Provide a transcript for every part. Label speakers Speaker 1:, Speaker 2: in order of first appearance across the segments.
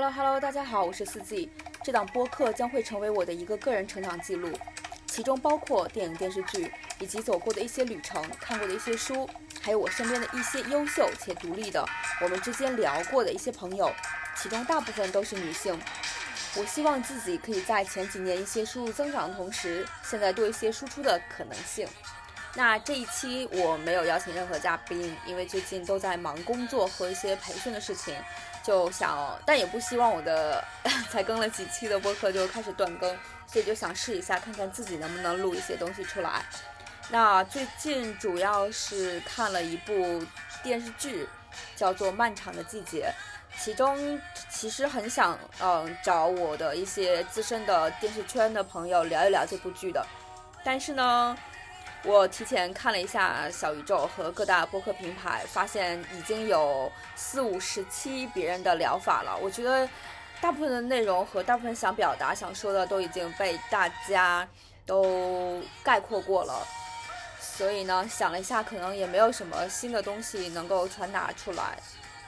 Speaker 1: Hello Hello，大家好，我是四季。这档播客将会成为我的一个个人成长记录，其中包括电影、电视剧，以及走过的一些旅程、看过的一些书，还有我身边的一些优秀且独立的，我们之间聊过的一些朋友，其中大部分都是女性。我希望自己可以在前几年一些收入增长的同时，现在多一些输出的可能性。那这一期我没有邀请任何嘉宾，因为最近都在忙工作和一些培训的事情，就想，但也不希望我的 才更了几期的播客就开始断更，所以就想试一下，看看自己能不能录一些东西出来。那最近主要是看了一部电视剧，叫做《漫长的季节》。其中其实很想，嗯，找我的一些资深的电视圈的朋友聊一聊这部剧的，但是呢，我提前看了一下小宇宙和各大播客平台，发现已经有四五十期别人的聊法了。我觉得大部分的内容和大部分想表达、想说的都已经被大家都概括过了，所以呢，想了一下，可能也没有什么新的东西能够传达出来。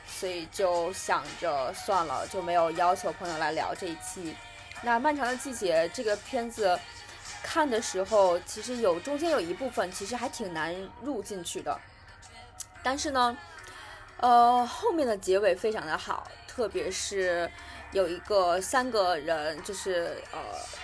Speaker 1: 所以就想着算了，就没有要求朋友来聊这一期。那《漫长的季节》这个片子看的时候，其实有中间有一部分其实还挺难入进去的。但是呢，呃，后面的结尾非常的好，特别是有一个三个人，就是呃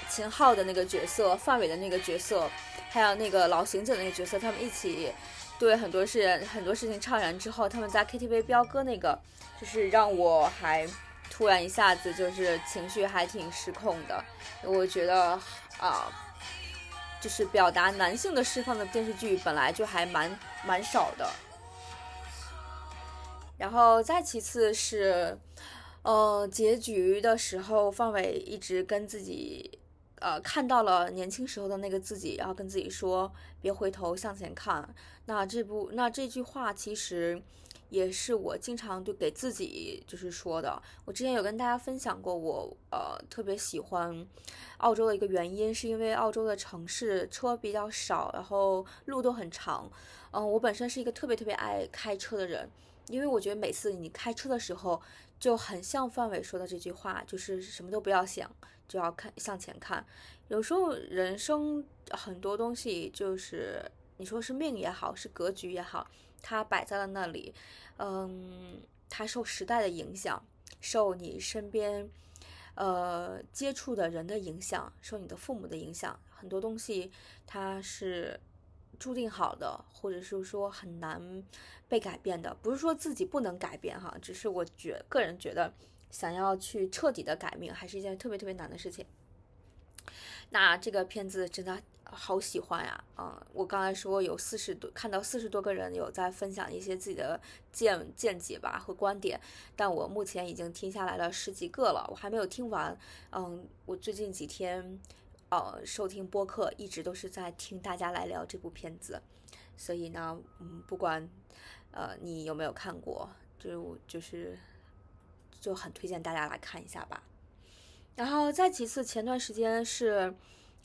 Speaker 1: 秦昊的那个角色、范伟的那个角色，还有那个老行者那个角色，他们一起。对很多事很多事情怅然之后，他们在 KTV 飙歌那个，就是让我还突然一下子就是情绪还挺失控的。我觉得啊，就是表达男性的释放的电视剧本来就还蛮蛮少的。然后再其次是，呃，结局的时候，范伟一直跟自己。呃，看到了年轻时候的那个自己，然后跟自己说别回头向前看。那这部那这句话其实也是我经常对给自己就是说的。我之前有跟大家分享过，我呃特别喜欢澳洲的一个原因，是因为澳洲的城市车比较少，然后路都很长。嗯，我本身是一个特别特别爱开车的人，因为我觉得每次你开车的时候就很像范伟说的这句话，就是什么都不要想。就要看向前看，有时候人生很多东西就是你说是命也好，是格局也好，它摆在了那里，嗯，它受时代的影响，受你身边呃接触的人的影响，受你的父母的影响，很多东西它是注定好的，或者是说很难被改变的，不是说自己不能改变哈，只是我觉个人觉得。想要去彻底的改命，还是一件特别特别难的事情。那这个片子真的好喜欢呀！嗯，我刚才说有四十多，看到四十多个人有在分享一些自己的见见解吧和观点，但我目前已经听下来了十几个了，我还没有听完。嗯，我最近几天呃收听播客，一直都是在听大家来聊这部片子，所以呢，嗯，不管呃你有没有看过，就就是。就很推荐大家来看一下吧，然后再其次，前段时间是，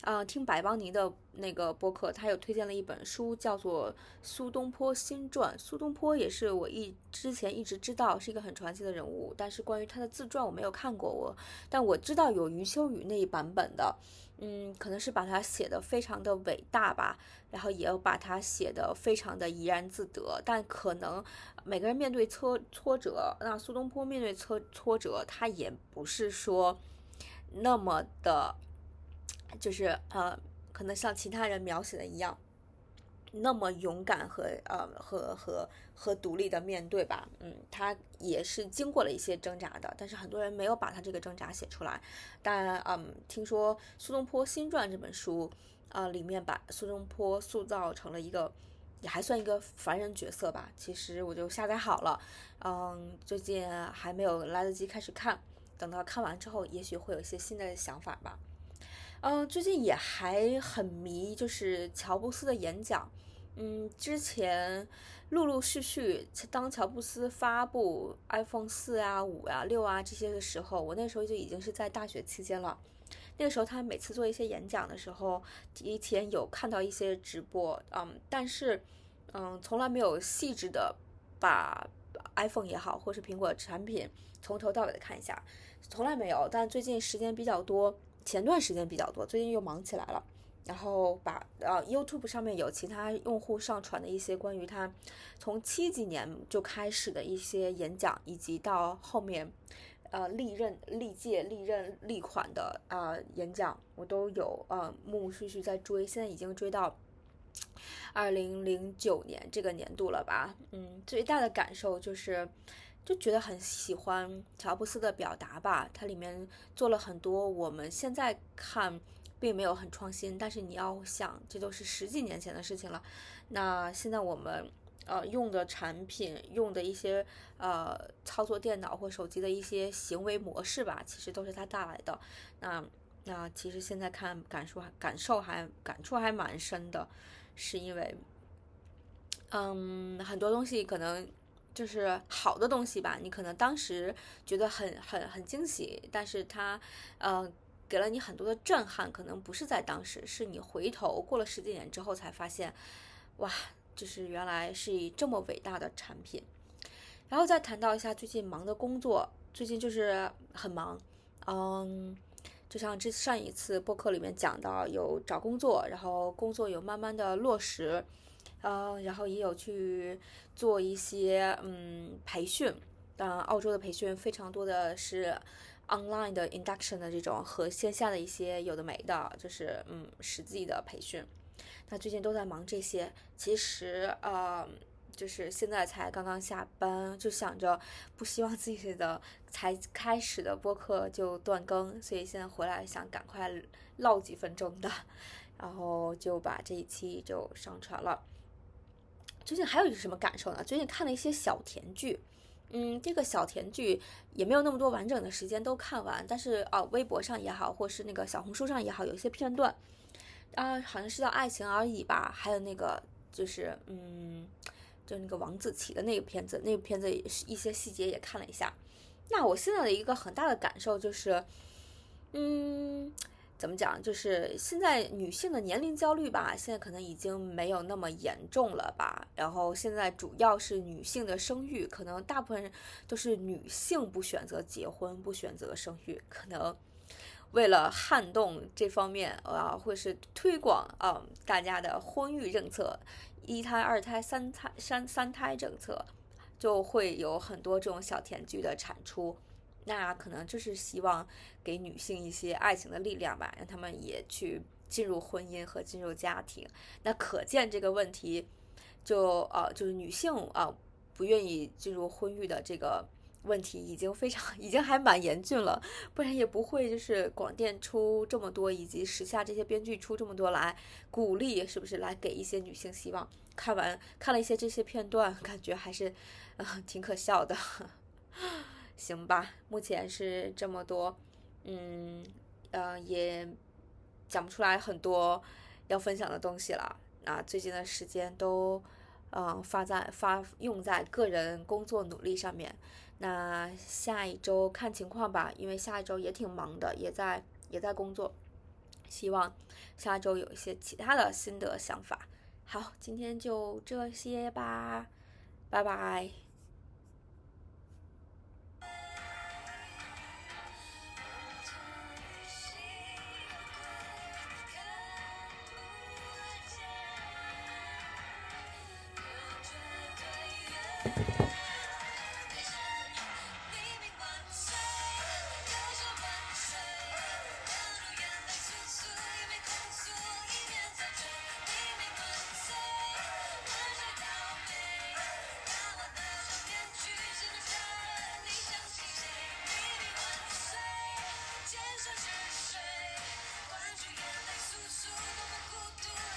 Speaker 1: 呃，听白邦尼的那个播客，他有推荐了一本书，叫做《苏东坡新传》。苏东坡也是我一之前一直知道是一个很传奇的人物，但是关于他的自传我没有看过，我但我知道有余秋雨那一版本的。嗯，可能是把它写的非常的伟大吧，然后也有把它写的非常的怡然自得。但可能每个人面对挫挫折，那苏东坡面对挫挫折，他也不是说那么的，就是呃，可能像其他人描写的一样。那么勇敢和呃和和和独立的面对吧，嗯，他也是经过了一些挣扎的，但是很多人没有把他这个挣扎写出来。但嗯，听说苏东坡新传这本书，啊，里面把苏东坡塑造成了一个也还算一个凡人角色吧。其实我就下载好了，嗯，最近还没有来得及开始看，等到看完之后，也许会有一些新的想法吧。嗯，最近也还很迷，就是乔布斯的演讲。嗯，之前陆陆续续，当乔布斯发布 iPhone 四啊、五啊、六啊这些的时候，我那时候就已经是在大学期间了。那个时候他每次做一些演讲的时候，提前有看到一些直播，嗯，但是嗯，从来没有细致的把 iPhone 也好，或是苹果产品从头到尾的看一下，从来没有。但最近时间比较多，前段时间比较多，最近又忙起来了。然后把呃 YouTube 上面有其他用户上传的一些关于他从七几年就开始的一些演讲，以及到后面呃历任历届历任历款的啊演讲，我都有呃陆陆续续在追，现在已经追到二零零九年这个年度了吧？嗯，最大的感受就是就觉得很喜欢乔布斯的表达吧，它里面做了很多我们现在看。并没有很创新，但是你要想，这都是十几年前的事情了。那现在我们呃用的产品，用的一些呃操作电脑或手机的一些行为模式吧，其实都是他带来的。那那其实现在看感受还感受还感触还蛮深的，是因为嗯很多东西可能就是好的东西吧，你可能当时觉得很很很惊喜，但是它呃。给了你很多的震撼，可能不是在当时，是你回头过了十几年之后才发现，哇，就是原来是以这么伟大的产品。然后再谈到一下最近忙的工作，最近就是很忙，嗯，就像这上一次播客里面讲到，有找工作，然后工作有慢慢的落实，嗯，然后也有去做一些嗯培训，当然澳洲的培训非常多的是。online 的 induction 的这种和线下的一些有的没的，就是嗯实际的培训。那最近都在忙这些，其实呃就是现在才刚刚下班，就想着不希望自己的才开始的播客就断更，所以现在回来想赶快唠几分钟的，然后就把这一期就上传了。最近还有一个什么感受呢？最近看了一些小甜剧。嗯，这个小甜剧也没有那么多完整的时间都看完，但是啊，微博上也好，或是那个小红书上也好，有一些片段，啊，好像是叫《爱情而已》吧，还有那个就是嗯，就那个王子奇的那个片子，那个片子是一些细节也看了一下。那我现在的一个很大的感受就是，嗯。怎么讲？就是现在女性的年龄焦虑吧，现在可能已经没有那么严重了吧。然后现在主要是女性的生育，可能大部分都是女性不选择结婚，不选择生育，可能为了撼动这方面啊，或是推广啊大家的婚育政策，一胎、二胎、三胎、三三胎政策，就会有很多这种小甜剧的产出。那可能就是希望给女性一些爱情的力量吧，让他们也去进入婚姻和进入家庭。那可见这个问题，就呃就是女性啊不愿意进入婚育的这个问题已经非常 已经还蛮严峻了，不然也不会就是广电出这么多，以及时下这些编剧出这么多来鼓励，是不是来给一些女性希望？看完看了一些这些片段，感觉还是嗯挺可笑的。行吧，目前是这么多，嗯，呃，也讲不出来很多要分享的东西了。啊，最近的时间都，嗯，发在发用在个人工作努力上面。那下一周看情况吧，因为下一周也挺忙的，也在也在工作。希望下周有一些其他的心得想法。好，今天就这些吧，拜拜。算是谁？关注眼泪簌簌，多么孤独。